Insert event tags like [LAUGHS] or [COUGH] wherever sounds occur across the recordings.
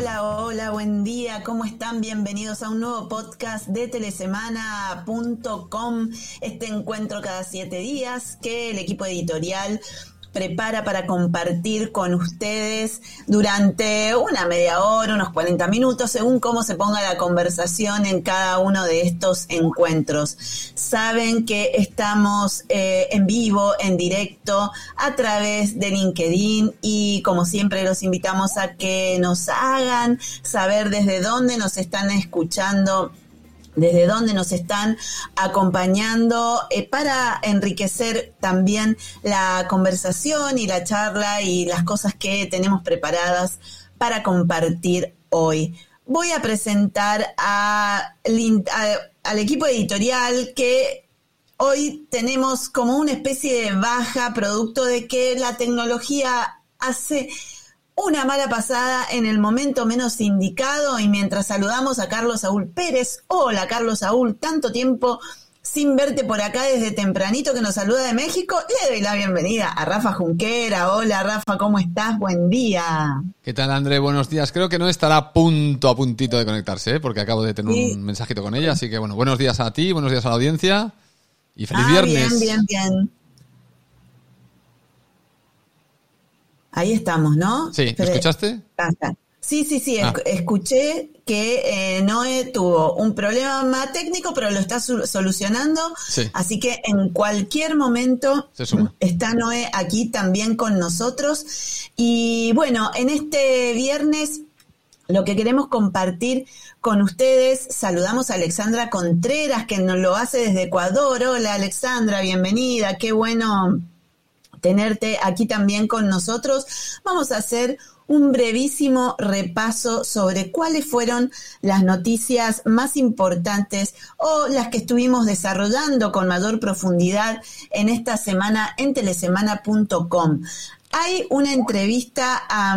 Hola, hola, buen día, ¿cómo están? Bienvenidos a un nuevo podcast de telesemana.com, este encuentro cada siete días que el equipo editorial prepara para compartir con ustedes durante una media hora, unos 40 minutos, según cómo se ponga la conversación en cada uno de estos encuentros. Saben que estamos eh, en vivo, en directo, a través de LinkedIn y como siempre los invitamos a que nos hagan saber desde dónde nos están escuchando desde dónde nos están acompañando eh, para enriquecer también la conversación y la charla y las cosas que tenemos preparadas para compartir hoy. Voy a presentar al equipo editorial que hoy tenemos como una especie de baja producto de que la tecnología hace una mala pasada en el momento menos indicado y mientras saludamos a Carlos Saúl Pérez. Hola Carlos Saúl, tanto tiempo sin verte por acá desde tempranito que nos saluda de México, le doy la bienvenida a Rafa Junquera. Hola Rafa, ¿cómo estás? Buen día. ¿Qué tal André? Buenos días. Creo que no estará punto, a puntito de conectarse, ¿eh? porque acabo de tener un mensajito con ella. Así que bueno, buenos días a ti, buenos días a la audiencia y feliz ah, viernes. Bien, bien, bien. Ahí estamos, ¿no? Sí, ¿me escuchaste? Sí, sí, sí, ah. escuché que eh, Noé tuvo un problema técnico, pero lo está solucionando. Así que en cualquier momento está Noé aquí también con nosotros. Y bueno, en este viernes lo que queremos compartir con ustedes, saludamos a Alexandra Contreras, que nos lo hace desde Ecuador. Hola Alexandra, bienvenida, qué bueno tenerte aquí también con nosotros. Vamos a hacer un brevísimo repaso sobre cuáles fueron las noticias más importantes o las que estuvimos desarrollando con mayor profundidad en esta semana en telesemana.com. Hay una entrevista a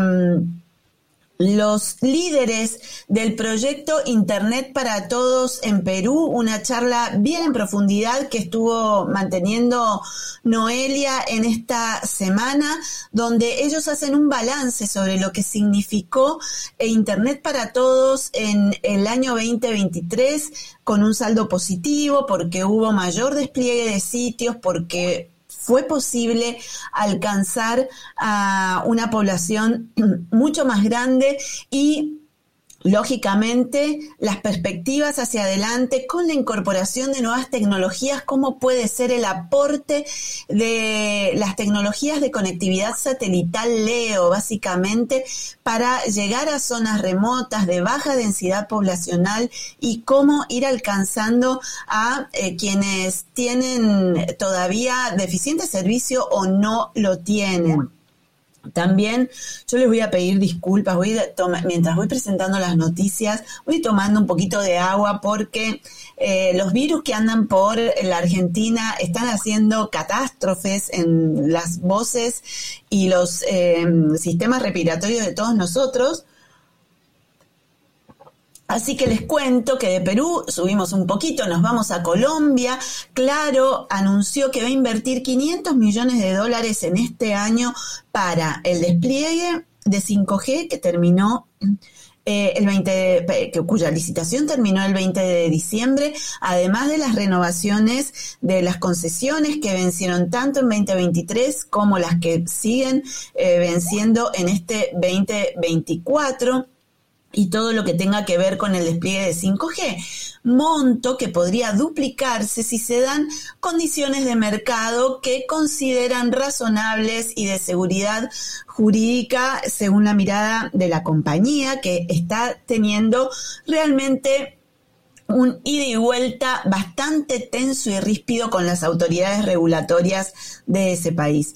los líderes del proyecto Internet para Todos en Perú, una charla bien en profundidad que estuvo manteniendo Noelia en esta semana, donde ellos hacen un balance sobre lo que significó Internet para Todos en el año 2023 con un saldo positivo porque hubo mayor despliegue de sitios, porque fue posible alcanzar a una población [CLEARS THROAT] mucho más grande y Lógicamente, las perspectivas hacia adelante con la incorporación de nuevas tecnologías, cómo puede ser el aporte de las tecnologías de conectividad satelital LEO, básicamente, para llegar a zonas remotas de baja densidad poblacional y cómo ir alcanzando a eh, quienes tienen todavía deficiente servicio o no lo tienen. También yo les voy a pedir disculpas, voy mientras voy presentando las noticias, voy tomando un poquito de agua porque eh, los virus que andan por la Argentina están haciendo catástrofes en las voces y los eh, sistemas respiratorios de todos nosotros. Así que les cuento que de Perú subimos un poquito, nos vamos a Colombia. Claro, anunció que va a invertir 500 millones de dólares en este año para el despliegue de 5G que terminó eh, el 20 cuya licitación terminó el 20 de diciembre, además de las renovaciones de las concesiones que vencieron tanto en 2023 como las que siguen eh, venciendo en este 2024 y todo lo que tenga que ver con el despliegue de 5G. Monto que podría duplicarse si se dan condiciones de mercado que consideran razonables y de seguridad jurídica según la mirada de la compañía que está teniendo realmente un ida y vuelta bastante tenso y ríspido con las autoridades regulatorias de ese país.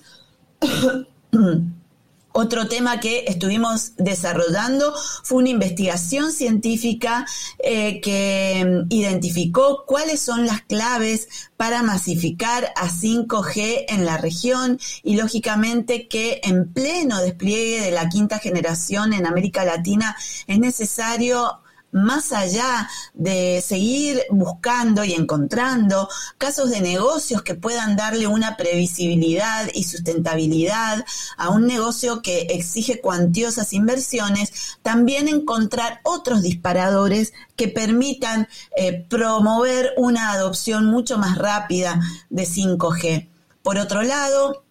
[CLEARS THROAT] Otro tema que estuvimos desarrollando fue una investigación científica eh, que mm, identificó cuáles son las claves para masificar a 5G en la región y lógicamente que en pleno despliegue de la quinta generación en América Latina es necesario más allá de seguir buscando y encontrando casos de negocios que puedan darle una previsibilidad y sustentabilidad a un negocio que exige cuantiosas inversiones, también encontrar otros disparadores que permitan eh, promover una adopción mucho más rápida de 5G. Por otro lado,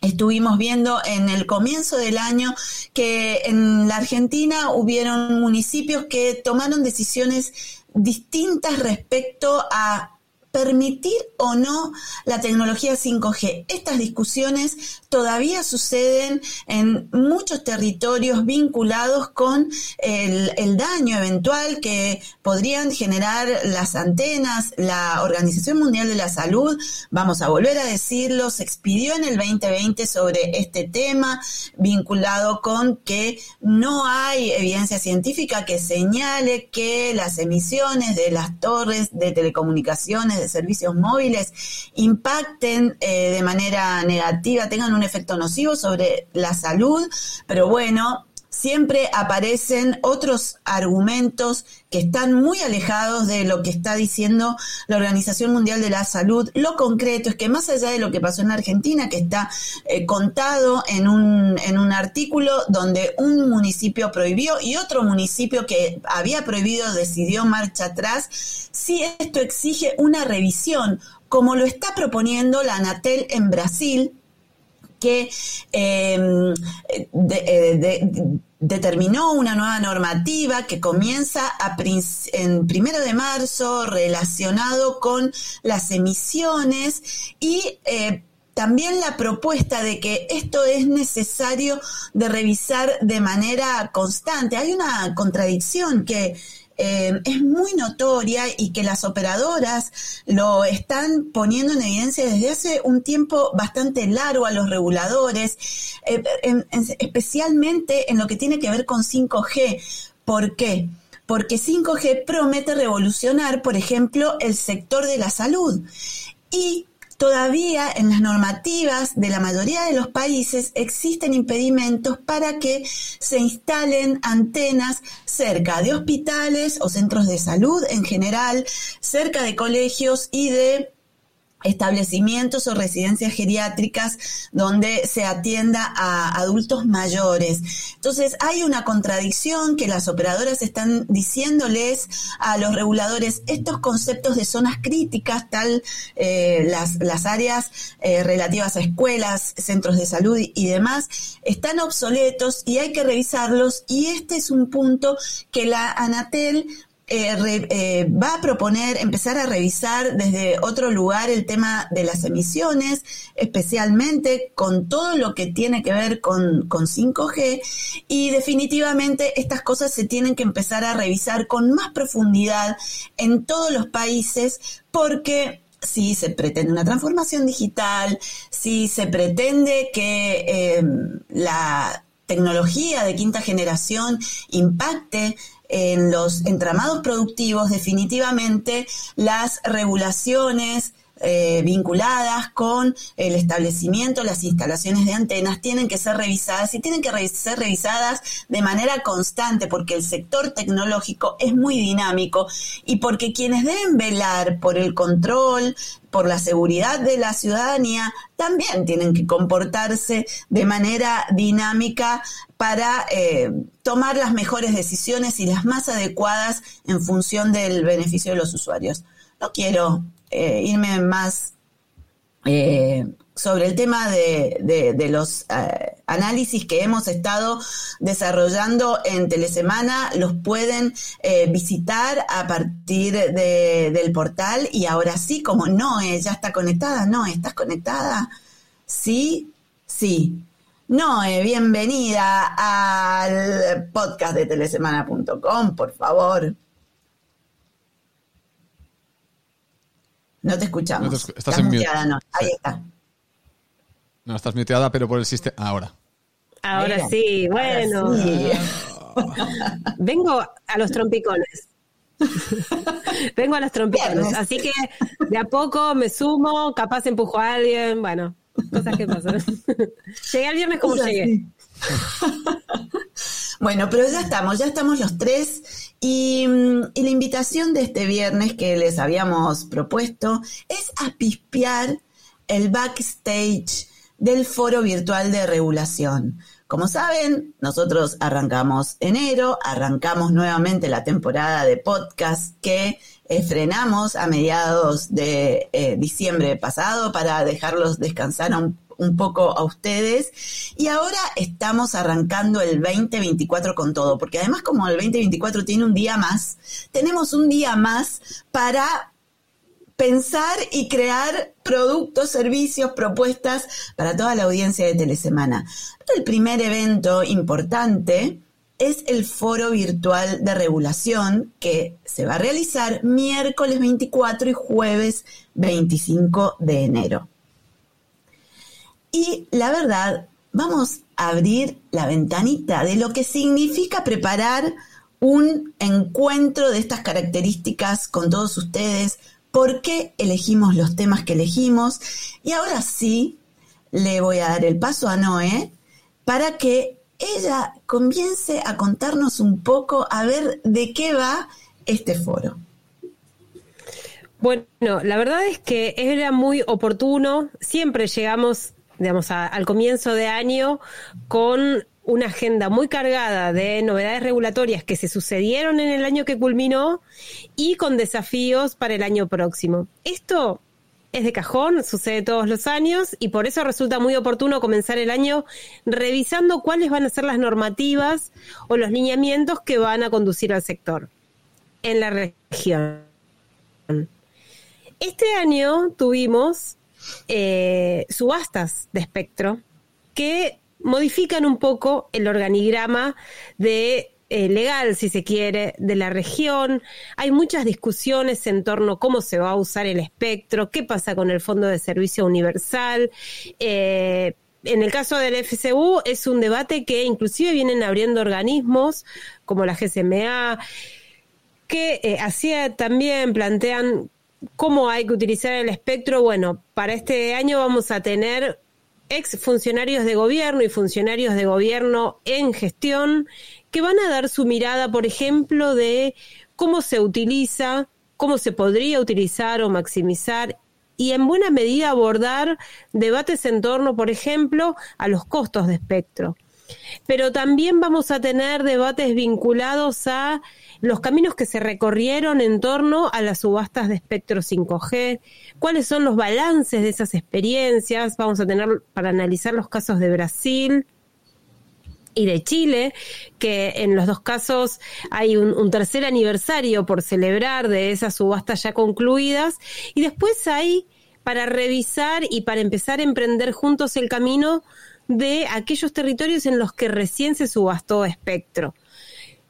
Estuvimos viendo en el comienzo del año que en la Argentina hubieron municipios que tomaron decisiones distintas respecto a permitir o no la tecnología 5G. Estas discusiones todavía suceden en muchos territorios vinculados con el, daño eventual que podrían generar las antenas. La Organización Mundial de la Salud, vamos a volver a decirlo, se expidió en el 2020 sobre este tema vinculado con que no hay evidencia científica que señale que las emisiones de las torres de telecomunicaciones de servicios móviles impacten eh, de manera negativa, tengan un efecto nocivo sobre la salud, pero bueno, siempre aparecen otros argumentos que están muy alejados de lo que está diciendo la Organización Mundial de la Salud. Lo concreto es que más allá de lo que pasó en Argentina, que está eh, contado en un, en un artículo donde un municipio prohibió y otro municipio que había prohibido decidió marcha atrás, sí esto exige una revisión, como lo está proponiendo la Anatel en Brasil, que em, eh, determinó una nueva normativa que comienza en primero de marzo relacionado con las emisiones y eh, también la propuesta de que esto es necesario de revisar de manera constante. Hay una contradicción que eh, es muy notoria y que las operadoras lo están poniendo en evidencia desde hace un tiempo bastante largo a los reguladores, eh, especialmente en lo que tiene que ver con 5G. ¿Por qué? Porque 5G promete revolucionar, por ejemplo, el sector de la salud. Todavía en las normativas de la mayoría de los países existen impedimentos para que se instalen antenas cerca de hospitales o centros de salud en general, cerca de colegios y de establecimientos o residencias geriátricas donde se atienda a adultos mayores. Entonces, hay una contradicción que las operadoras están diciéndoles a los reguladores estos conceptos de zonas críticas, tal eh, las, áreas eh, relativas a escuelas, centros de salud y demás, están obsoletos y hay que revisarlos y este es un punto que la Anatel eh, eh, va a proponer empezar a revisar desde otro lugar el tema de las emisiones, especialmente con todo lo que tiene que ver con, con 5G y definitivamente estas cosas se tienen que empezar a revisar con más profundidad en todos los países porque si se pretende una transformación digital, si se pretende que eh, la tecnología de quinta generación impacte en los entramados productivos, definitivamente las regulaciones eh, vinculadas con el establecimiento, las instalaciones de antenas, tienen que ser revisadas y tienen que ser revisadas de manera constante porque el sector tecnológico es muy dinámico y porque quienes deben velar por el control, por la seguridad de la ciudadanía, también tienen que comportarse de manera dinámica para eh, tomar las mejores decisiones y las más adecuadas en función del beneficio de los usuarios. No quiero eh, irme más eh, sobre el tema de, los eh, análisis que hemos estado desarrollando en Telesemana, los pueden visitar a partir del portal y ahora sí, como no, ya está conectada, no, ¿estás conectada? Sí, sí. No, bienvenida al podcast de telesemana.com, por favor. No te escuchamos. estás, muteada, no. Ahí está. No, estás muteada, pero por el sistema. Ahora. Ahora sí, bueno. [LAUGHS] Vengo a los trompicones. [LAUGHS] Vengo a los trompicones. Así que de a poco me sumo, capaz empujo a alguien. Bueno, cosas que pasan. [LAUGHS] llegué el viernes como llegué. Bueno, pero ya estamos, ya estamos los tres y, y, la invitación de este viernes que les habíamos propuesto es a pispear el backstage del foro virtual de regulación. Como saben, nosotros arrancamos enero, arrancamos nuevamente la temporada de podcast que frenamos a mediados de eh, diciembre pasado para dejarlos descansar un, un, poco a ustedes. Y ahora estamos arrancando el 2024 con todo, porque además como el 2024 tiene un día más, tenemos un día más para pensar y crear productos, servicios, propuestas para toda la audiencia de Telesemana. El primer evento importante es el foro virtual de regulación que se va a realizar miércoles 24 y jueves 25 de enero. Y la verdad, vamos a abrir la ventanita de lo que significa preparar un encuentro de estas características con todos ustedes, por qué elegimos los temas que elegimos. Y ahora sí, le voy a dar el paso a Noé para que ella comience a contarnos un poco a ver de qué va este foro. Bueno, la verdad es que era muy oportuno. Siempre llegamos, digamos, al comienzo de año con una agenda muy cargada de novedades regulatorias que se sucedieron en el año que culminó y con desafíos para el año próximo. Esto es de cajón, sucede todos los años y por eso resulta muy oportuno comenzar el año revisando cuáles van a ser las normativas o los lineamientos que van a conducir al sector en la región. Este año tuvimos eh, subastas de espectro que modifican un poco el organigrama eh, legal, si se quiere, de la región. Hay muchas discusiones en torno a cómo se va a usar el espectro, qué pasa con el Fondo de Servicio Universal. Eh, en el caso del FCU es un debate que inclusive vienen abriendo organismos como la GSMA, que eh, hacía también plantean cómo hay que utilizar el espectro. Bueno, para este año vamos a tener ex funcionarios de gobierno y funcionarios de gobierno en gestión que van a dar su mirada, por ejemplo, de cómo se utiliza, cómo se podría utilizar o maximizar y en buena medida abordar debates en torno, por ejemplo, a los costos de espectro. Pero también vamos a tener debates vinculados a los caminos que se recorrieron en torno a las subastas de espectro 5G, cuáles son los balances de esas experiencias, vamos a tener para analizar los casos de Brasil, y de Chile, que en los dos casos hay un, un, tercer aniversario por celebrar de esas subastas ya concluidas, y después hay para revisar y para empezar a emprender juntos el camino de aquellos territorios en los que recién se subastó espectro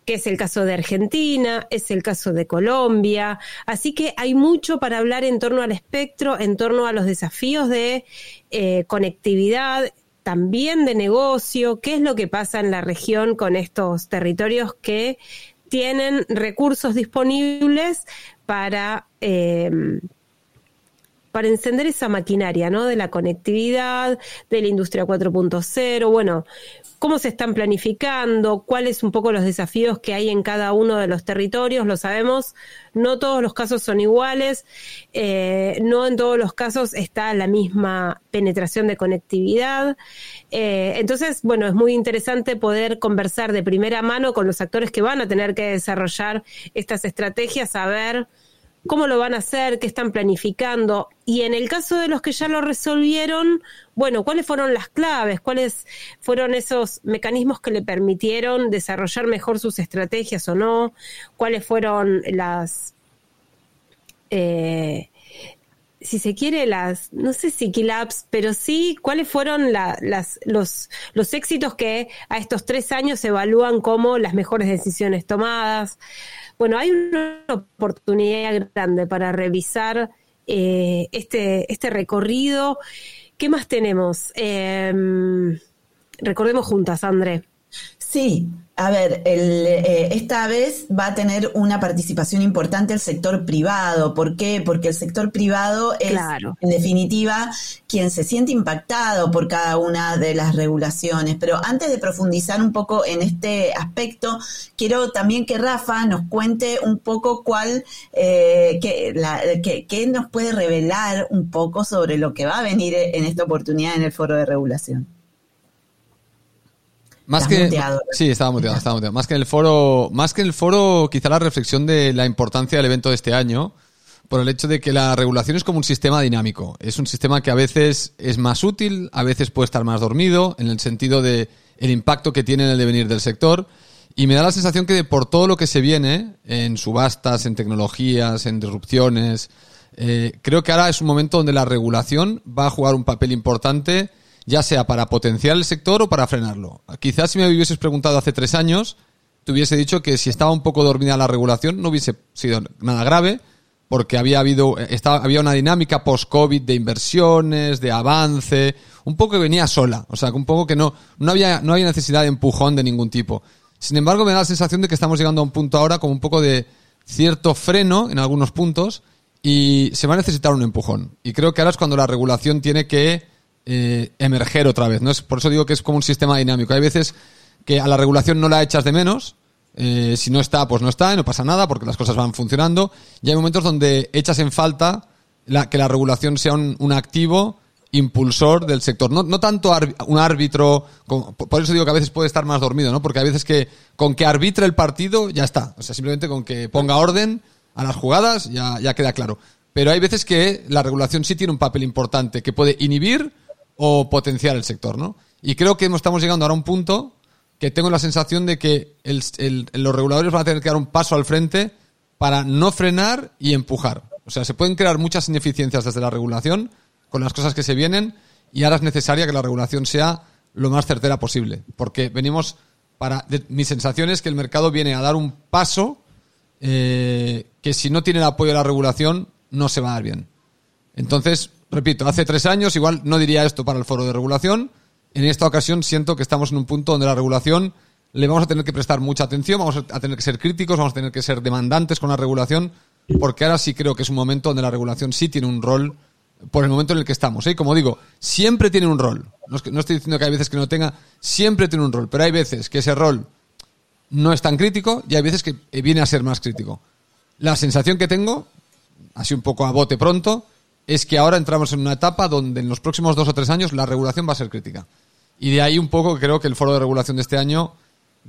que es el caso de Argentina, es el caso de Colombia. Así que hay mucho para hablar en torno al espectro, en torno a los desafíos de eh, conectividad, también de negocio, qué es lo que pasa en la región con estos territorios que tienen recursos disponibles para... Eh, para encender esa maquinaria, ¿no? De la conectividad, de la industria 4.0, bueno, cómo se están planificando, cuáles un poco los desafíos que hay en cada uno de los territorios, lo sabemos, no todos los casos son iguales, eh, no en todos los casos está la misma penetración de conectividad. Eh, entonces, bueno, es muy interesante poder conversar de primera mano con los actores que van a tener que desarrollar estas estrategias, saber cómo lo van a hacer, qué están planificando. Y en el caso de los que ya lo resolvieron, bueno, ¿cuáles fueron las claves? ¿Cuáles fueron esos mecanismos que le permitieron desarrollar mejor sus estrategias o no? ¿Cuáles fueron las... Eh, si se quiere, las, no sé si Kilaps, pero sí, ¿cuáles fueron las, los, los éxitos que a estos tres años se evalúan como las mejores decisiones tomadas? Bueno, hay una oportunidad grande para revisar eh, este, este recorrido. ¿Qué más tenemos? Em, recordemos juntas, André. Sí, a ver, eh, esta vez va a tener una participación importante el sector privado. ¿Por qué? Porque el sector privado es, en definitiva, quien se siente impactado por cada una de las regulaciones. Pero antes de profundizar un poco en este aspecto, quiero también que Rafa nos cuente un poco cuál, eh, qué nos puede revelar un poco sobre lo que va a venir en esta oportunidad en el foro de regulación. Más que sí, estaba muteado, estaba muteado. Más que en el foro, más que el foro, quizá la reflexión de la importancia del evento de este año, por el hecho de que la regulación es como un sistema dinámico. Es un sistema que a veces es más útil, a veces puede estar más dormido, en el sentido de el impacto que tiene en el devenir del sector. Y me da la sensación que por todo lo que se viene, en subastas, en tecnologías, en disrupciones, eh, creo que ahora es un momento donde la regulación va a jugar un papel importante ya sea para potenciar el sector o para frenarlo. Quizás si me hubieses preguntado hace tres años, te hubiese dicho que si estaba un poco dormida la regulación no hubiese sido nada grave, porque había habido, estaba, había una dinámica post-COVID de inversiones, de avance, un poco que venía sola, o sea, un poco que no, no había, no había necesidad de empujón de ningún tipo. Sin embargo, me da la sensación de que estamos llegando a un punto ahora como un poco de cierto freno en algunos puntos y se va a necesitar un empujón. Y creo que ahora es cuando la regulación tiene que eh, emerger otra vez. ¿no? Es, por eso digo que es como un sistema dinámico. Hay veces que a la regulación no la echas de menos. Eh, si no está, pues no está y no pasa nada porque las cosas van funcionando. Y hay momentos donde echas en falta la, que la regulación sea un, activo impulsor del sector. No, no tanto un árbitro, por eso digo que a veces puede estar más dormido, ¿no? Porque a veces que con que arbitre el partido ya está. O sea, simplemente con que ponga orden a las jugadas ya, ya queda claro. Pero hay veces que la regulación sí tiene un papel importante que puede inhibir o potenciar el sector, ¿no? Y creo que estamos llegando ahora a un punto que tengo la sensación de que los reguladores van a tener que dar un paso al frente para no frenar y empujar. O sea, se pueden crear muchas ineficiencias desde la regulación con las cosas que se vienen y ahora es necesaria que la regulación sea lo más certera posible. Porque venimos para... mi sensación es que el mercado viene a dar un paso eh, que si no tiene el apoyo de la regulación no se va a dar bien. Entonces, repito, hace tres años igual no diría esto para el foro de regulación. En esta ocasión siento que estamos en un punto donde la regulación le vamos a tener que prestar mucha atención, vamos a tener que ser críticos, vamos a tener que ser demandantes con la regulación, porque ahora sí creo que es un momento donde la regulación sí tiene un rol por el momento en el que estamos. ¿eh? Como digo, siempre tiene un rol. No, estoy diciendo que hay veces que no tenga, siempre tiene un rol, pero hay veces que ese rol no es tan crítico y hay veces que viene a ser más crítico. La sensación que tengo, así un poco a bote pronto, es que ahora entramos en una etapa donde en los próximos dos o tres años la regulación va a ser crítica. Y de ahí un poco creo que el foro de regulación de este año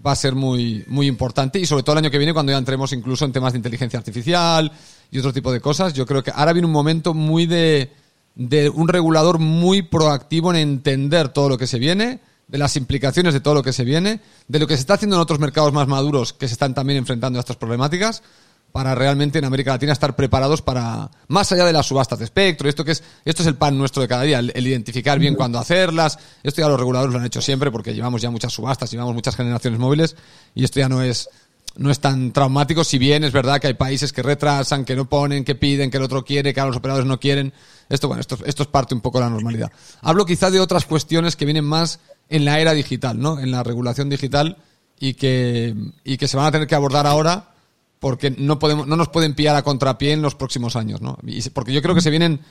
va a ser muy, muy importante y sobre todo el año que viene cuando ya entremos incluso en temas de inteligencia artificial y otro tipo de cosas. Yo creo que ahora viene un momento muy de, de un regulador muy proactivo en entender todo lo que se viene, de las implicaciones de todo lo que se viene, de lo que se está haciendo en otros mercados más maduros que se están también enfrentando a estas problemáticas para realmente en América Latina estar preparados para, más allá de las subastas de espectro, esto que es, esto es el pan nuestro de cada día, el, identificar bien cuándo hacerlas, esto ya los reguladores lo han hecho siempre porque llevamos ya muchas subastas, llevamos muchas generaciones móviles y esto ya no es, no es tan traumático, si bien es verdad que hay países que retrasan, que no ponen, que piden, que el otro quiere, que ahora los operadores no quieren, esto, bueno, esto, esto es parte un poco de la normalidad. Hablo quizá de otras cuestiones que vienen más en la era digital, ¿no? En la regulación digital y que, y que se van a tener que abordar ahora porque no podemos, no nos pueden pillar a contrapié en los próximos años, ¿no? porque yo creo que se vienen,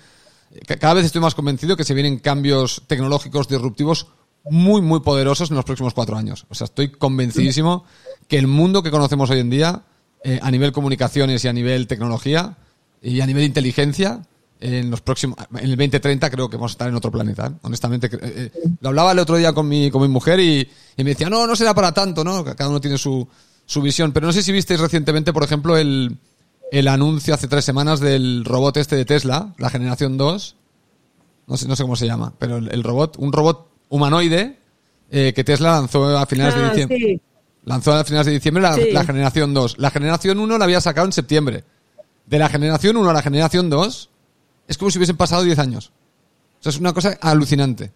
cada vez estoy más convencido que se vienen cambios tecnológicos disruptivos muy, muy poderosos en los próximos cuatro años. O sea, estoy convencidísimo que el mundo que conocemos hoy en día, eh, a nivel comunicaciones y a nivel tecnología y a nivel inteligencia, en los próximos, en el 2030 creo que vamos a estar en otro planeta. ¿eh? Honestamente, eh, lo hablaba el otro día con mi, con mi mujer y, y, me decía, no, no será para tanto, ¿no? Cada uno tiene su, su visión. Pero no sé si visteis recientemente, por ejemplo, el, el anuncio hace tres semanas del robot este de Tesla, la generación 2. No sé, no sé cómo se llama, pero el, robot, un robot humanoide eh, que Tesla lanzó a finales de ah, diciembre. Lanzó a finales de diciembre la, generación 2. La generación 1 la había sacado en septiembre. De la generación 1 a la generación 2 es como si hubiesen pasado 10 años. O sea, es una cosa alucinante.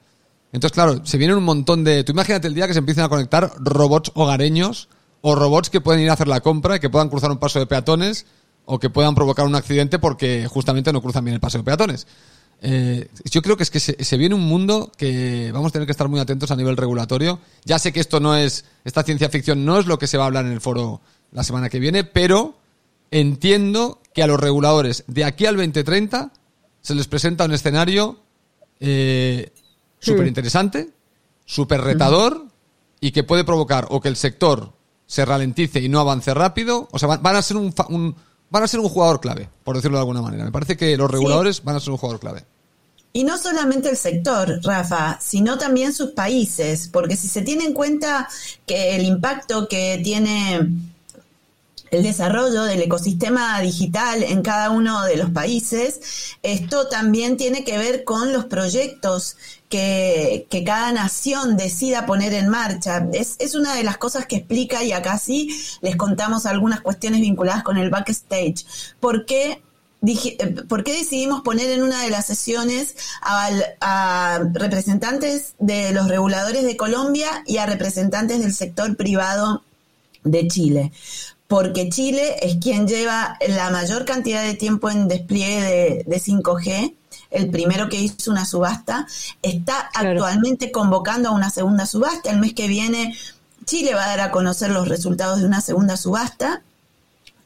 Entonces, claro, se vienen un montón de... Tú imagínate el día que se empiecen a conectar robots hogareños o robots que pueden ir a hacer la compra, que puedan cruzar un paso de peatones o que puedan provocar un accidente porque justamente no cruzan bien el paso de peatones. Eh, yo creo que es que se, viene un mundo que vamos a tener que estar muy atentos a nivel regulatorio. Ya sé que esto no es, esta ciencia ficción no es lo que se va a hablar en el foro la semana que viene, pero entiendo que a los reguladores de aquí al 2030 se les presenta un escenario eh, súper interesante, súper retador y que puede provocar o que el sector se ralentice y no avance rápido. O sea, van, a ser un, van a ser un jugador clave, por decirlo de alguna manera. Me parece que los reguladores van a ser un jugador clave. Y no solamente el sector, Rafa, sino también sus países, porque si se tiene en cuenta que el impacto que tiene el desarrollo del ecosistema digital en cada uno de los países, esto también tiene que ver con los proyectos que, cada nación decida poner en marcha. Es, una de las cosas que explica, y acá sí les contamos algunas cuestiones vinculadas con el backstage. ¿Por qué eh, ¿por qué decidimos poner en una de las sesiones a, representantes de los reguladores de Colombia y a representantes del sector privado de Chile? Porque Chile es quien lleva la mayor cantidad de tiempo en despliegue de, 5G, el primero que hizo una subasta, está actualmente convocando a una segunda subasta. El mes que viene Chile va a dar a conocer los resultados de una segunda subasta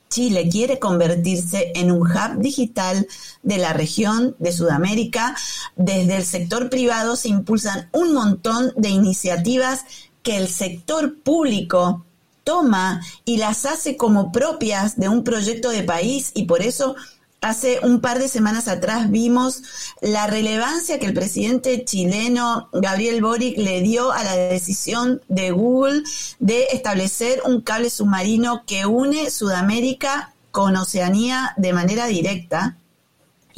Chile quiere convertirse en un hub digital de la región de Sudamérica. Desde el sector privado se impulsan un montón de iniciativas que el sector público toma y las hace como propias de un proyecto de país y por eso Hace un par de semanas atrás vimos la relevancia que el presidente chileno Gabriel Boric le dio a la decisión de Google de establecer un cable submarino que une Sudamérica con Oceanía de manera directa.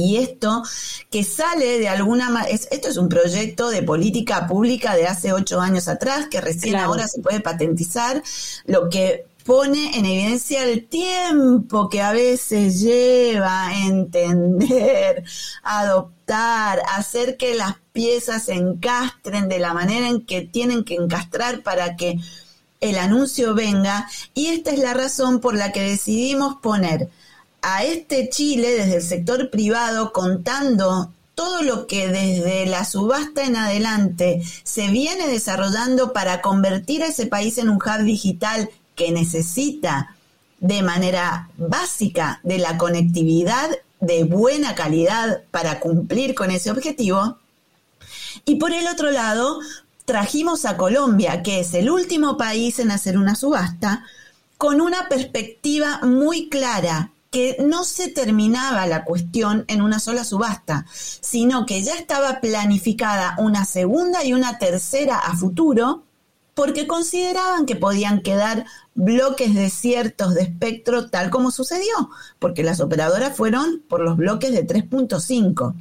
Y esto que sale de alguna manera, esto es un proyecto de política pública de hace ocho años atrás, que recién ahora se puede patentizar, lo que pone en evidencia el tiempo que a veces lleva entender, adoptar, hacer que las piezas se encastren de la manera en que tienen que encastrar para que el anuncio venga. Y esta es la razón por la que decidimos poner a este Chile desde el sector privado contando todo lo que desde la subasta en adelante se viene desarrollando para convertir a ese país en un hub digital que necesita de manera básica de la conectividad de buena calidad para cumplir con ese objetivo. Y por el otro lado, trajimos a Colombia, que es el último país en hacer una subasta, con una perspectiva muy clara, que no se terminaba la cuestión en una sola subasta, sino que ya estaba planificada una segunda y una tercera a futuro, porque consideraban que podían quedar bloques desiertos de espectro tal como sucedió, porque las operadoras fueron por los bloques de 3.5.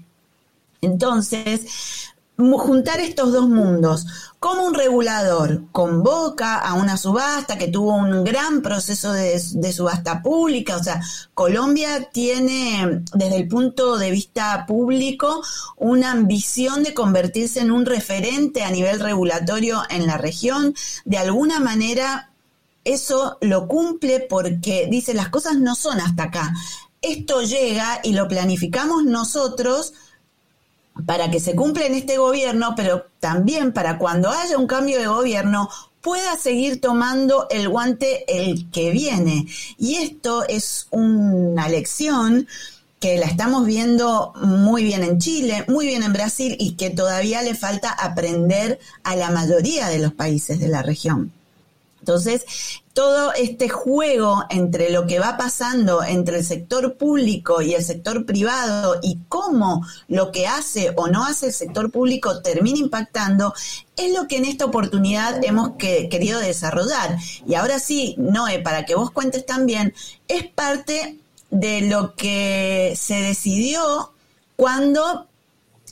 Entonces, juntar estos dos mundos, como un regulador convoca a una subasta que tuvo un gran proceso de, subasta pública, o sea, Colombia tiene desde el punto de vista público una ambición de convertirse en un referente a nivel regulatorio en la región, de alguna manera eso lo cumple porque dice las cosas no son hasta acá. Esto llega y lo planificamos nosotros para que se cumpla en este gobierno, pero también para cuando haya un cambio de gobierno pueda seguir tomando el guante el que viene. Y esto es una lección que la estamos viendo muy bien en Chile, muy bien en Brasil y que todavía le falta aprender a la mayoría de los países de la región. Entonces, todo este juego entre lo que va pasando entre el sector público y el sector privado y cómo lo que hace o no hace el sector público termina impactando, es lo que en esta oportunidad hemos querido desarrollar. Y ahora sí, Noé, para que vos cuentes también, es parte de lo que se decidió cuando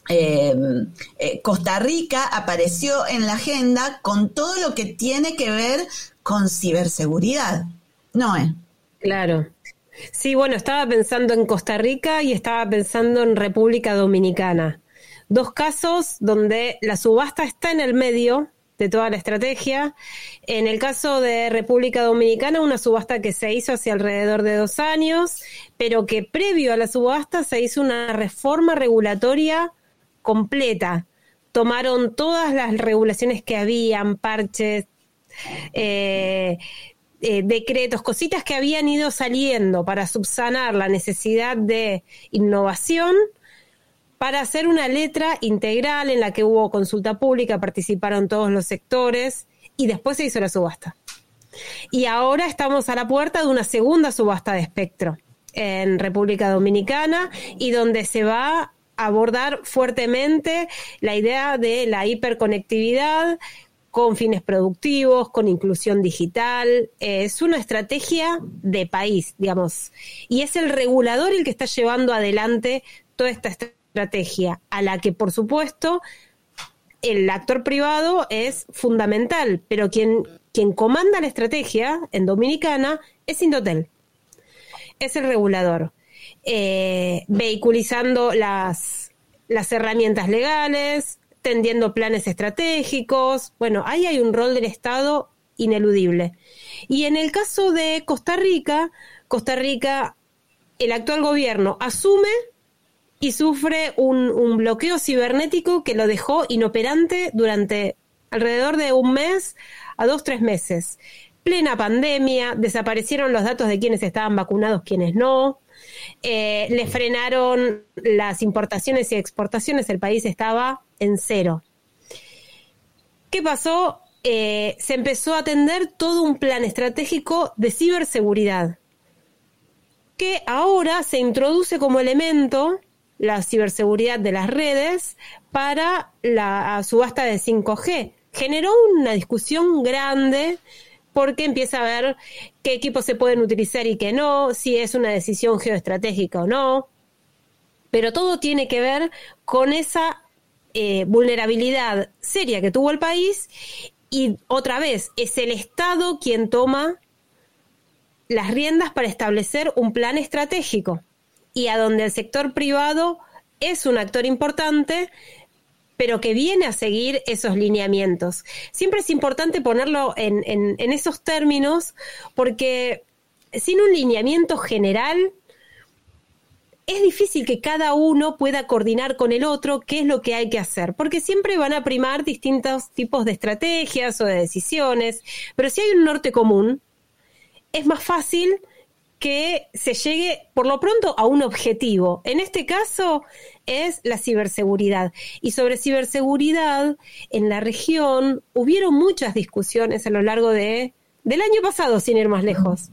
Em, eh, Costa Rica apareció en la agenda con todo lo que tiene que ver con ciberseguridad. ¿No es? Claro. Sí, bueno, estaba pensando en Costa Rica y estaba pensando en República Dominicana. Dos casos donde la subasta está en el medio, de toda la estrategia. En el caso de República Dominicana, una subasta que se hizo hace alrededor de dos años, pero que previo a la subasta se hizo una reforma regulatoria completa. Tomaron todas las regulaciones que habían, parches, eh, eh, decretos, cositas que habían ido saliendo para subsanar la necesidad de innovación para hacer una letra integral en la que hubo consulta pública, participaron todos los sectores y después se hizo la subasta. Y ahora estamos a la puerta de una segunda subasta de espectro en República Dominicana y donde se va abordar fuertemente la idea de la hiperconectividad con fines productivos, con inclusión digital. es una estrategia de país, digamos. Y es el regulador el que está llevando adelante toda esta estrategia a la que por supuesto el actor privado es fundamental, pero quien, quien comanda la estrategia en Dominicana es Indotel, es el regulador, eh, vehiculizando las, las herramientas legales, tendiendo planes estratégicos, bueno, ahí hay un rol del Estado ineludible. Y en el caso de Costa Rica, Costa Rica, el actual gobierno asume y sufre un, bloqueo cibernético que lo dejó inoperante durante alrededor de un mes a dos, tres meses. Plena pandemia, desaparecieron los datos de quienes estaban vacunados, quienes no. Eh, le frenaron las importaciones y exportaciones, el país estaba en cero. ¿Qué pasó? Eh, se empezó a atender todo un plan estratégico de ciberseguridad, que ahora se introduce como elemento la ciberseguridad de las redes para la subasta de 5G. Generó una discusión grande porque empieza a ver qué equipos se pueden utilizar y qué no, si es una decisión geoestratégica o no. Pero todo tiene que ver con esa eh, vulnerabilidad seria que tuvo el país y otra vez es el Estado quien toma las riendas para establecer un plan estratégico y a donde el sector privado es un actor importante, pero que viene a seguir esos lineamientos. Siempre es importante ponerlo en, esos términos porque sin un lineamiento general es difícil que cada uno pueda coordinar con el otro qué es lo que hay que hacer, porque siempre van a primar distintos tipos de estrategias o de decisiones, pero si hay un norte común, es más fácil que se llegue por lo pronto a un objetivo. En este caso es la ciberseguridad. Y sobre ciberseguridad, en la región hubieron muchas discusiones a lo largo de, del año pasado, sin ir más lejos.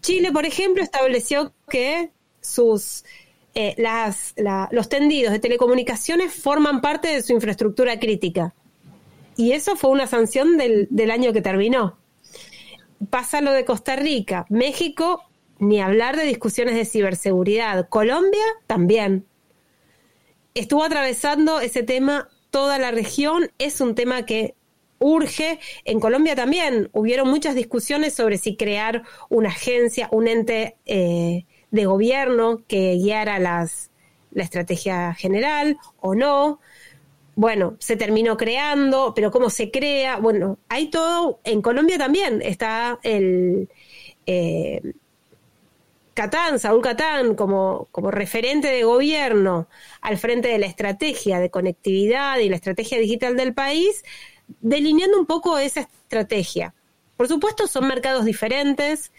Chile, por ejemplo, estableció que sus eh, las, los tendidos de telecomunicaciones forman parte de su infraestructura crítica. Y eso fue una sanción del, del año que terminó. Pasa lo de Costa Rica. México ni hablar de discusiones de ciberseguridad. Colombia también. Estuvo atravesando ese tema toda la región, es un tema que urge. En Colombia también hubieron muchas discusiones sobre si crear una agencia, un ente eh, de gobierno que guiara las, la estrategia general o no. Bueno, se terminó creando, pero cómo se crea, bueno, hay todo, en Colombia también está el, eh, Catán, Saúl Catán, como, como referente de gobierno al frente de la estrategia de conectividad y la estrategia digital del país, delineando un poco esa estrategia. Por supuesto, son mercados diferentes,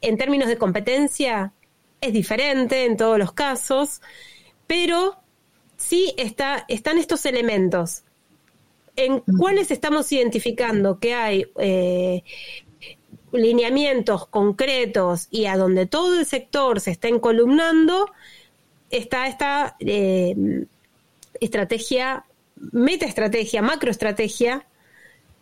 en términos de competencia es diferente en todos los casos, pero sí está, están estos elementos. En cuáles estamos identificando que hay eh, lineamientos concretos y a donde todo el sector se está encolumnando, está esta eh, estrategia, metaestrategia, macroestrategia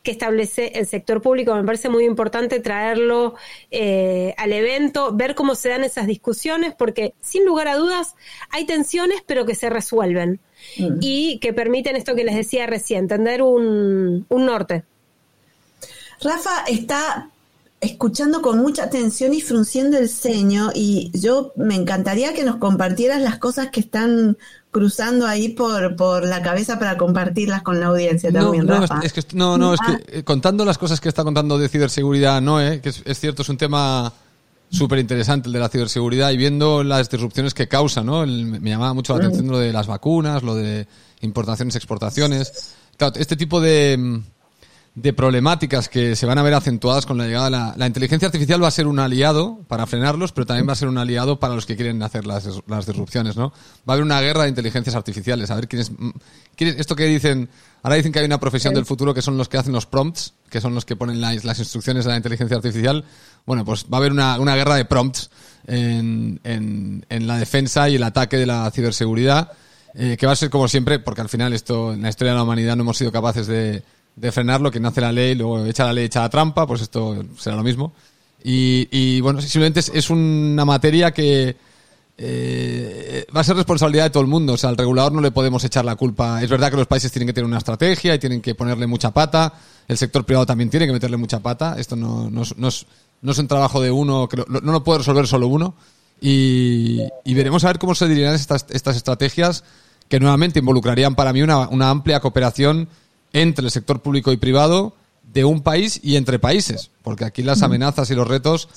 que establece el sector público. Me parece muy importante traerlo eh, al evento, ver cómo se dan esas discusiones, porque sin lugar a dudas hay tensiones, pero que se resuelven mm. y que permiten esto que les decía recién, tener un, un norte. Rafa, está escuchando con mucha atención y frunciendo el ceño y yo me encantaría que nos compartieras las cosas que están cruzando ahí por, por la cabeza para compartirlas con la audiencia también, no, Es, que, no, no, es que ah. eh, contando las cosas que está contando de ciberseguridad Noé, que es, cierto, es un tema súper interesante el de la ciberseguridad y viendo las disrupciones que causa, ¿no? me llamaba mucho la mm. atención lo de las vacunas, lo de importaciones, exportaciones. Claro, este tipo de de problemáticas que se van a ver acentuadas con la llegada de la, la, inteligencia artificial va a ser un aliado para frenarlos, pero también va a ser un aliado para los que quieren hacer las, las disrupciones, ¿no? Va a haber una guerra de inteligencias artificiales, a ver quiénes, quién esto que dicen, ahora dicen que hay una profesión del futuro que son los que hacen los prompts, que son los que ponen las, las instrucciones de la inteligencia artificial. Bueno, pues va a haber una, una guerra de prompts en, en, en la defensa y el ataque de la ciberseguridad. Eh, que va a ser como siempre, porque al final esto en la historia de la humanidad no hemos sido capaces de, de frenarlo, que no hace la ley, luego echa la ley, echa la trampa, pues esto será lo mismo. Y, y bueno, simplemente es, una materia que eh, va a ser responsabilidad de todo el mundo. O sea, al regulador no le podemos echar la culpa. Es verdad que los países tienen que tener una estrategia y tienen que ponerle mucha pata. El sector privado también tiene que meterle mucha pata. Esto no, no, es, no es un trabajo de uno, que no lo puede resolver solo uno. Y, veremos a ver cómo se dirigirán estas, estas estrategias que nuevamente involucrarían para mí una, una amplia cooperación entre el sector público y privado de un país y entre países, porque aquí las amenazas y los retos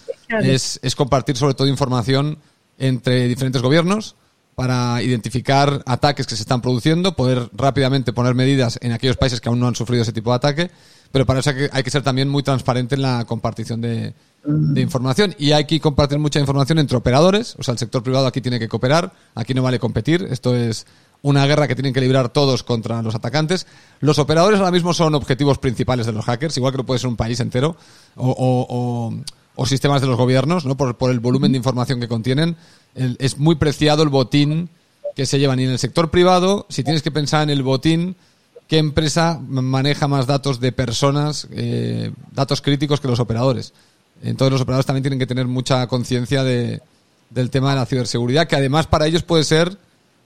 es, es compartir sobre todo información entre diferentes gobiernos para identificar ataques que se están produciendo, poder rápidamente poner medidas en aquellos países que aún no han sufrido ese tipo de ataque, pero para eso hay que, ser también muy transparente en la compartición de, de, información. Y hay que compartir mucha información entre operadores, o sea, el sector privado aquí tiene que cooperar, aquí no vale competir, esto es una guerra que tienen que librar todos contra los atacantes. Los operadores ahora mismo son objetivos principales de los hackers, igual que no puede ser un país entero o, sistemas de los gobiernos, ¿no? por, el volumen de información que contienen. es muy preciado el botín que se llevan. Y en el sector privado, si tienes que pensar en el botín, ¿qué empresa maneja más datos de personas, eh, datos críticos que los operadores? Entonces los operadores también tienen que tener mucha conciencia de, del tema de la ciberseguridad, que además para ellos puede ser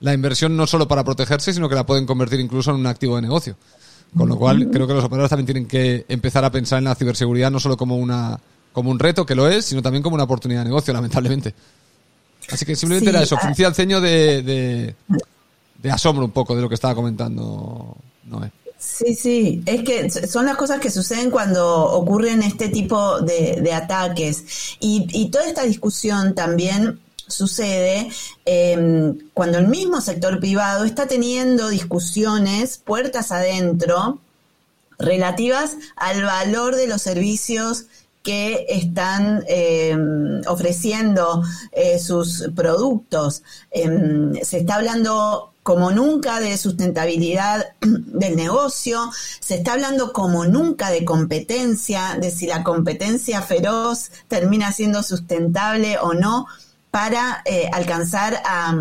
la inversión no solo para protegerse, sino que la pueden convertir incluso en un activo de negocio. Con lo cual, creo que los operadores también tienen que empezar a pensar en la ciberseguridad no solo como una como un reto, que lo es, sino también como una oportunidad de negocio, lamentablemente. Así que simplemente era eso, ah. fruncía el ceño de, de, asombro un poco de lo que estaba comentando Noé. Sí, sí, es que son las cosas que suceden cuando ocurren este tipo de, ataques. Y, y toda esta discusión también sucede em, cuando el mismo sector privado está teniendo discusiones puertas adentro relativas al valor de los servicios que están em, ofreciendo eh, sus productos. Em, se está hablando como nunca de sustentabilidad [CLEARS THROAT] del negocio, se está hablando como nunca de competencia, de si la competencia feroz termina siendo sustentable o no para eh, alcanzar a,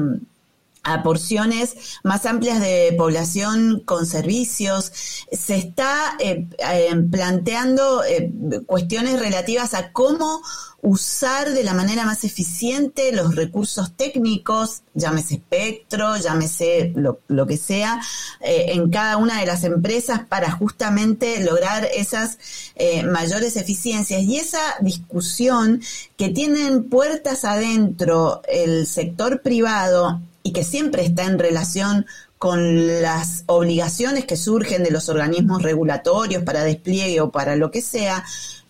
porciones más amplias de población con servicios. Se está eh, eh, planteando cuestiones relativas a cómo usar de la manera más eficiente los recursos técnicos, llámese espectro, llámese lo, que sea, eh, en cada una de las empresas para justamente lograr esas eh, mayores eficiencias. Y esa discusión que tienen puertas adentro el sector privado y que siempre está en relación con las obligaciones que surgen de los organismos regulatorios para despliegue o para lo que sea,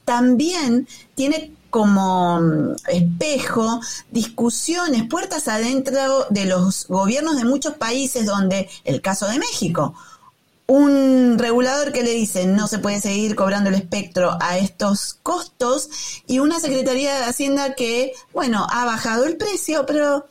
también tiene como mm, espejo discusiones, puertas adentro de los gobiernos de muchos países donde, el caso de México, un regulador que le dice no se puede seguir cobrando el espectro a estos costos y una Secretaría de Hacienda que, bueno, ha bajado el precio, pero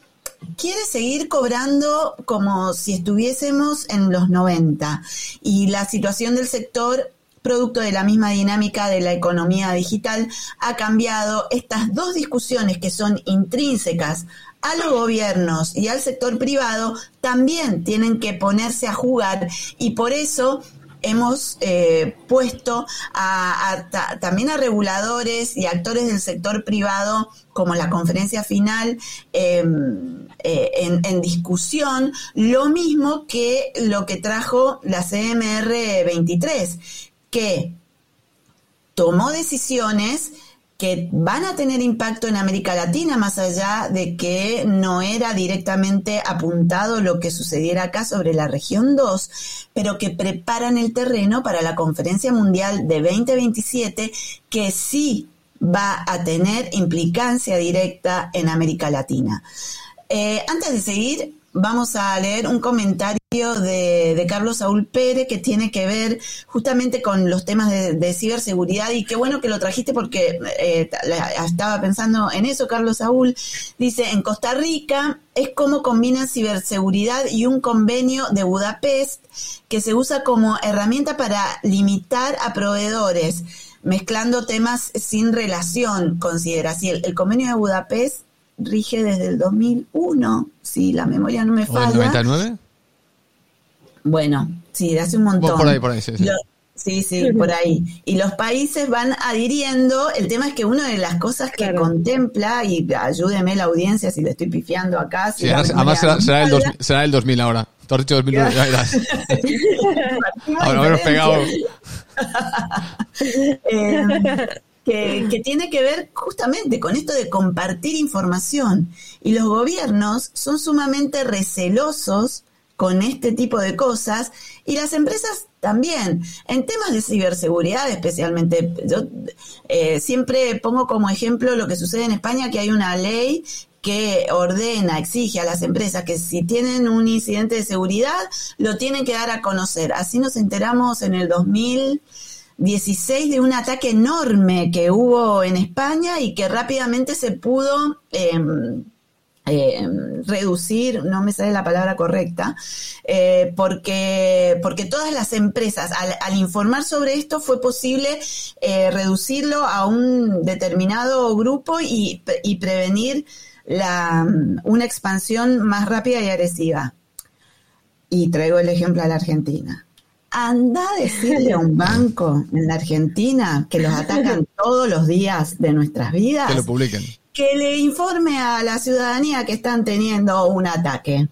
quiere seguir cobrando como si estuviésemos en los 90. Y la situación del sector producto de la misma dinámica de la economía digital, ha cambiado estas dos discusiones que son intrínsecas a los gobiernos y al sector privado, también tienen que ponerse a jugar y por eso hemos eh, puesto a, también a reguladores y actores del sector privado como la conferencia final em, eh, en, discusión, lo mismo que lo que trajo la CMR 23, que tomó decisiones que van a tener impacto en América Latina, más allá de que no era directamente apuntado lo que sucediera acá sobre la región 2, pero que preparan el terreno para la conferencia mundial de 2027, que sí va a tener implicancia directa en América Latina. Eh, antes de seguir, vamos a leer un comentario de, Carlos Saúl Pérez que tiene que ver justamente con los temas de, ciberseguridad y qué bueno que lo trajiste porque eh, estaba pensando en eso, Carlos Saúl. Dice, en Costa Rica es como combina ciberseguridad y un convenio de Budapest que se usa como herramienta para limitar a proveedores mezclando temas sin relación, considera. Si el, convenio de Budapest rige desde el 2001, si la memoria no me falla. ¿El 99? Bueno, sí, hace un montón. Por ahí, por ahí, sí. sí. Sí, por ahí. Y los países van adhiriendo. El tema es que una de las cosas que contempla, y ayúdeme la audiencia si le estoy pifiando acá. sí, además será, el será, el 2000 ahora. Tú has dicho 2009, ya verás. ahora hemos pegado. Eh, que, tiene que ver justamente con esto de compartir información. Y los gobiernos son sumamente recelosos con este tipo de cosas y las empresas también. En temas de ciberseguridad especialmente, yo eh, siempre pongo como ejemplo lo que sucede en España, que hay una ley que ordena, exige a las empresas que si tienen un incidente de seguridad, lo tienen que dar a conocer. Así nos enteramos en el 2000 16 de un ataque enorme que hubo en España y que rápidamente se pudo em, em, reducir, no me sale la palabra correcta, eh, porque, porque todas las empresas, al, informar sobre esto, fue posible eh, reducirlo a un determinado grupo y, y prevenir la, una expansión más rápida y agresiva. Y traigo el ejemplo a la Argentina. Anda a decirle a un banco en la Argentina que los atacan [LAUGHS] todos los días de nuestras vidas. Que lo publiquen. Que le informe a la ciudadanía que están teniendo un ataque.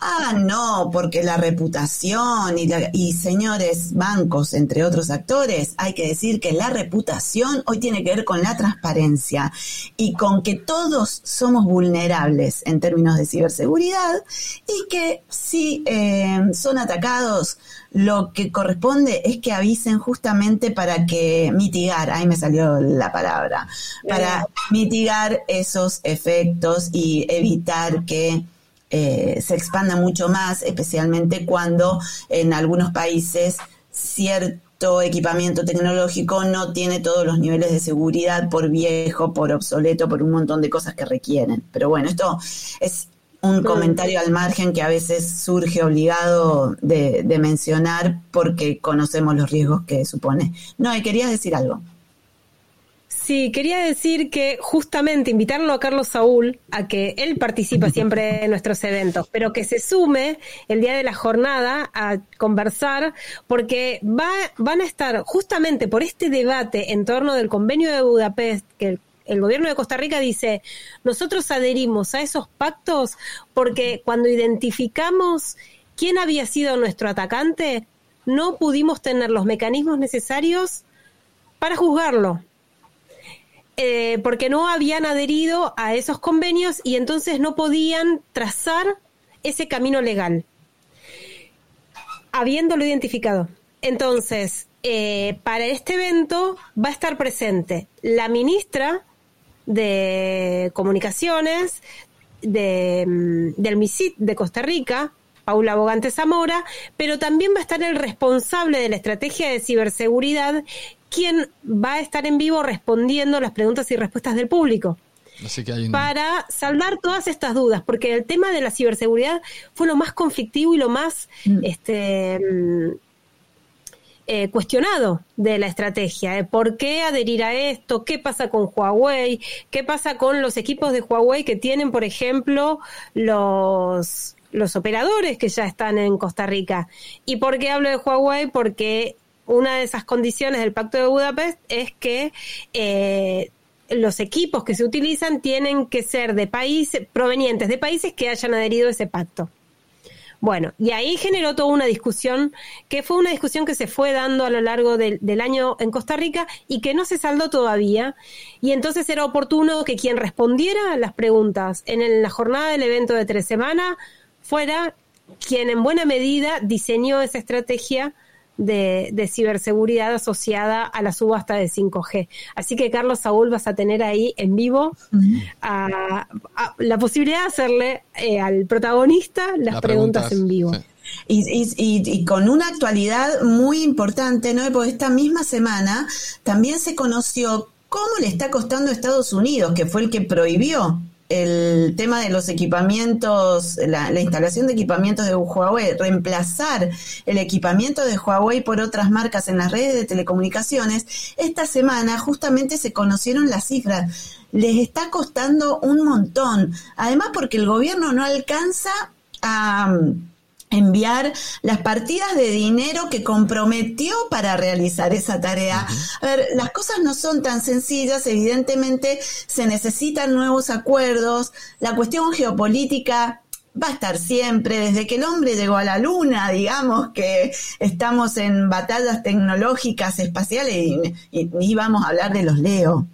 Ah, no, porque la reputación y, y, señores bancos, entre otros actores, hay que decir que la reputación hoy tiene que ver con la transparencia y con que todos somos vulnerables en términos de ciberseguridad y que si eh, son atacados, lo que corresponde es que avisen justamente para que mitigar, ahí me salió la palabra, para mitigar esos efectos y evitar que eh, se expanda mucho más, especialmente cuando en algunos países cierto equipamiento tecnológico no tiene todos los niveles de seguridad por viejo, por obsoleto, por un montón de cosas que requieren. Pero bueno, esto es un comentario al margen que a veces surge obligado de, de mencionar porque conocemos los riesgos que supone. No, querías decir algo. Sí, quería decir que justamente invitarlo a Carlos Saúl a que él participa [LAUGHS] siempre en nuestros eventos, pero que se sume el día de la jornada a conversar, porque va, van a estar justamente por este debate en torno del convenio de Budapest, que el, el gobierno de Costa Rica dice, nosotros adherimos a esos pactos porque cuando identificamos quién había sido nuestro atacante, no pudimos tener los mecanismos necesarios para juzgarlo. Eh, porque no habían adherido a esos convenios y entonces no podían trazar ese camino legal, habiéndolo identificado. Entonces, eh, para este evento va a estar presente la ministra de Comunicaciones de, mm, del MISIT de Costa Rica, Paula Bogante Zamora, pero también va a estar el responsable de la estrategia de ciberseguridad quien va a estar en vivo respondiendo las preguntas y respuestas del público. Para saldar todas estas dudas, porque el tema de la ciberseguridad fue lo más conflictivo y lo más mm. este, mm, eh, cuestionado de la estrategia. ¿Por qué adherir a esto? ¿Qué pasa con Huawei? ¿Qué pasa con los equipos de Huawei que tienen, por ejemplo, los, los operadores que ya están en Costa Rica? ¿Y por qué hablo de Huawei? Porque una de esas condiciones del Pacto de Budapest es que eh, los equipos que se utilizan tienen que ser de países provenientes de países que hayan adherido a ese pacto. Bueno, y ahí generó toda una discusión, que fue una discusión que se fue dando a lo largo del, año en Costa Rica y que no se saldó todavía. Y entonces era oportuno que quien respondiera a las preguntas en, la jornada del evento de tres semanas fuera quien en buena medida diseñó esa estrategia de, ciberseguridad asociada a la subasta de 5G. Así que, Carlos Saúl, vas a tener ahí en vivo la posibilidad de hacerle eh, al protagonista las preguntas, en vivo. Y, con una actualidad muy importante, ¿no? Porque esta misma semana también se conoció cómo le está costando a Estados Unidos, que fue el que prohibió el tema de los equipamientos, la, instalación de equipamientos de Huawei, reemplazar el equipamiento de Huawei por otras marcas en las redes de telecomunicaciones, esta semana justamente se conocieron las cifras. Les está costando un montón. Además porque el gobierno no alcanza a enviar las partidas de dinero que comprometió para realizar esa tarea. A ver, las cosas no son tan sencillas, evidentemente se necesitan nuevos acuerdos, la cuestión geopolítica va a estar siempre, desde que el hombre llegó a la luna, digamos que estamos en batallas tecnológicas espaciales y, y, vamos a hablar de los Leo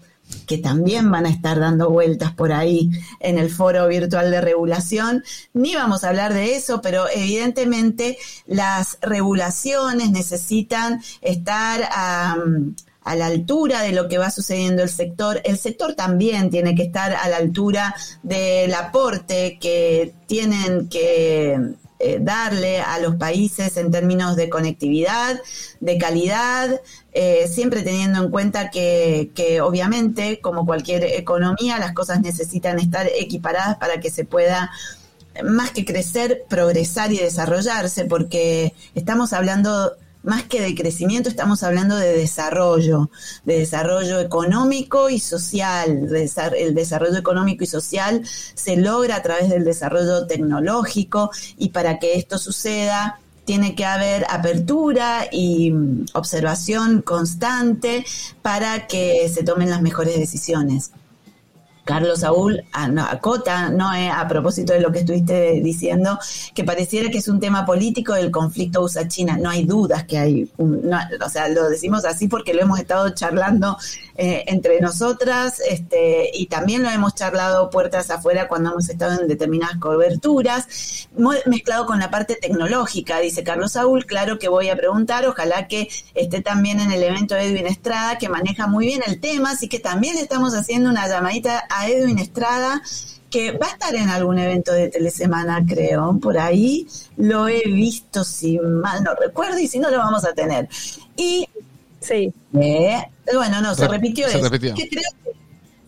que también van a estar dando vueltas por ahí en el foro virtual de regulación. Ni vamos a hablar de eso, pero evidentemente las regulaciones necesitan estar a, la altura de lo que va sucediendo el sector. El sector también tiene que estar a la altura del aporte que tienen que eh, darle a los países en términos de conectividad, de calidad, eh, siempre teniendo en cuenta que, que, obviamente, como cualquier economía, las cosas necesitan estar equiparadas para que se pueda más que crecer, progresar y desarrollarse, porque estamos hablando más que de crecimiento, estamos hablando de desarrollo, de desarrollo económico y social. El desarrollo económico y social se logra a través del desarrollo tecnológico y para que esto suceda tiene que haber apertura y mm, observación constante para que se tomen las mejores decisiones. Carlos Saúl acota, no, eh, a propósito de lo que estuviste diciendo, que pareciera que es un tema político del conflicto USA-China. No hay dudas que hay, o sea, lo decimos así porque lo hemos estado charlando eh, entre nosotras este, y también lo hemos charlado puertas afuera cuando hemos estado en determinadas coberturas, mezclado con la parte tecnológica, dice Carlos Saúl, claro que voy a preguntar, ojalá que esté también en el evento Edwin Estrada, que maneja muy bien el tema, así que también estamos haciendo una llamadita a Edwin Estrada que va a estar en algún evento de Telesemana, creo, por ahí lo he visto, si mal no recuerdo, y si no lo vamos a tener. Y sí. Eh, bueno, no, se repitió eso.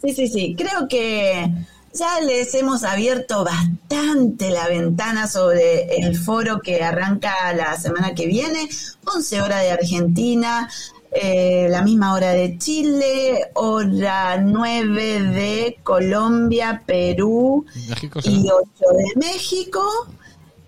sí, sí, sí, creo que ya les hemos abierto bastante la ventana sobre el foro que arranca la semana que viene, 11 horas de Argentina, eh, la misma hora de Chile, hora 9 de Colombia, Perú y 8 de México.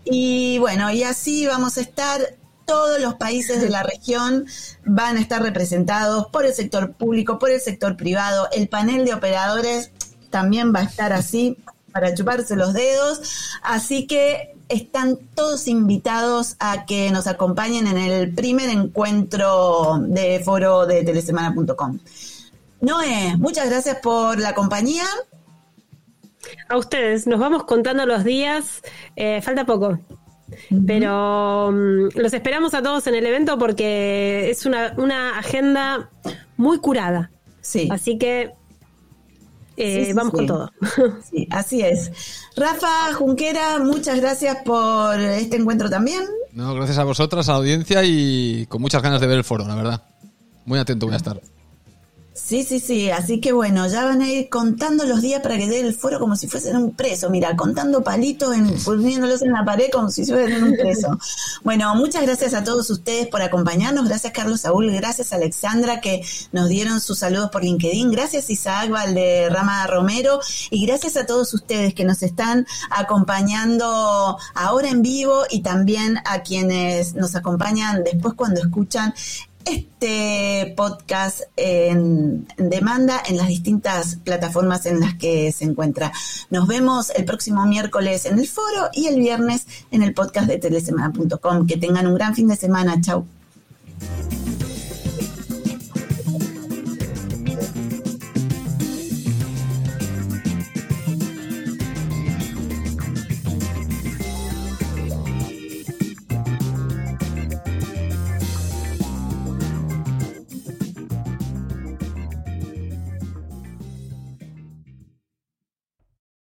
Y bueno, y así vamos a estar, todos los países de la región van a estar representados por el sector público, por el sector privado, el panel de operadores también va a estar así para chuparse los dedos, así que están todos invitados a que nos acompañen en el primer encuentro de foro de telesemana.com. Noé, muchas gracias por la compañía. A ustedes, nos vamos contando los días, eh, falta poco, pero mm, los esperamos a todos en el evento porque es una, una agenda muy curada. Sí. Así que eh, vamos con todo. Sí, así es. Rafa Junquera, muchas gracias por este encuentro también. No, gracias a vosotras, a la audiencia y con muchas ganas de ver el foro, la verdad. Muy atento voy a estar. Sí, sí, sí, así que bueno, ya van a ir contando los días para que dé el foro como si fuesen un preso, mira, contando palitos, en, poniéndolos en la pared como si fuesen un preso. [LAUGHS] Bueno, muchas gracias a todos ustedes por acompañarnos, gracias Carlos Saúl, gracias Alexandra que nos dieron sus saludos por LinkedIn, gracias Isaac Valderrama Romero y gracias a todos ustedes que nos están acompañando ahora en vivo y también a quienes nos acompañan después cuando escuchan este podcast en, demanda en las distintas plataformas en las que se encuentra. Nos vemos el próximo miércoles en el foro y el viernes en el podcast de telesemana.com. Que tengan un gran fin de semana. Chau.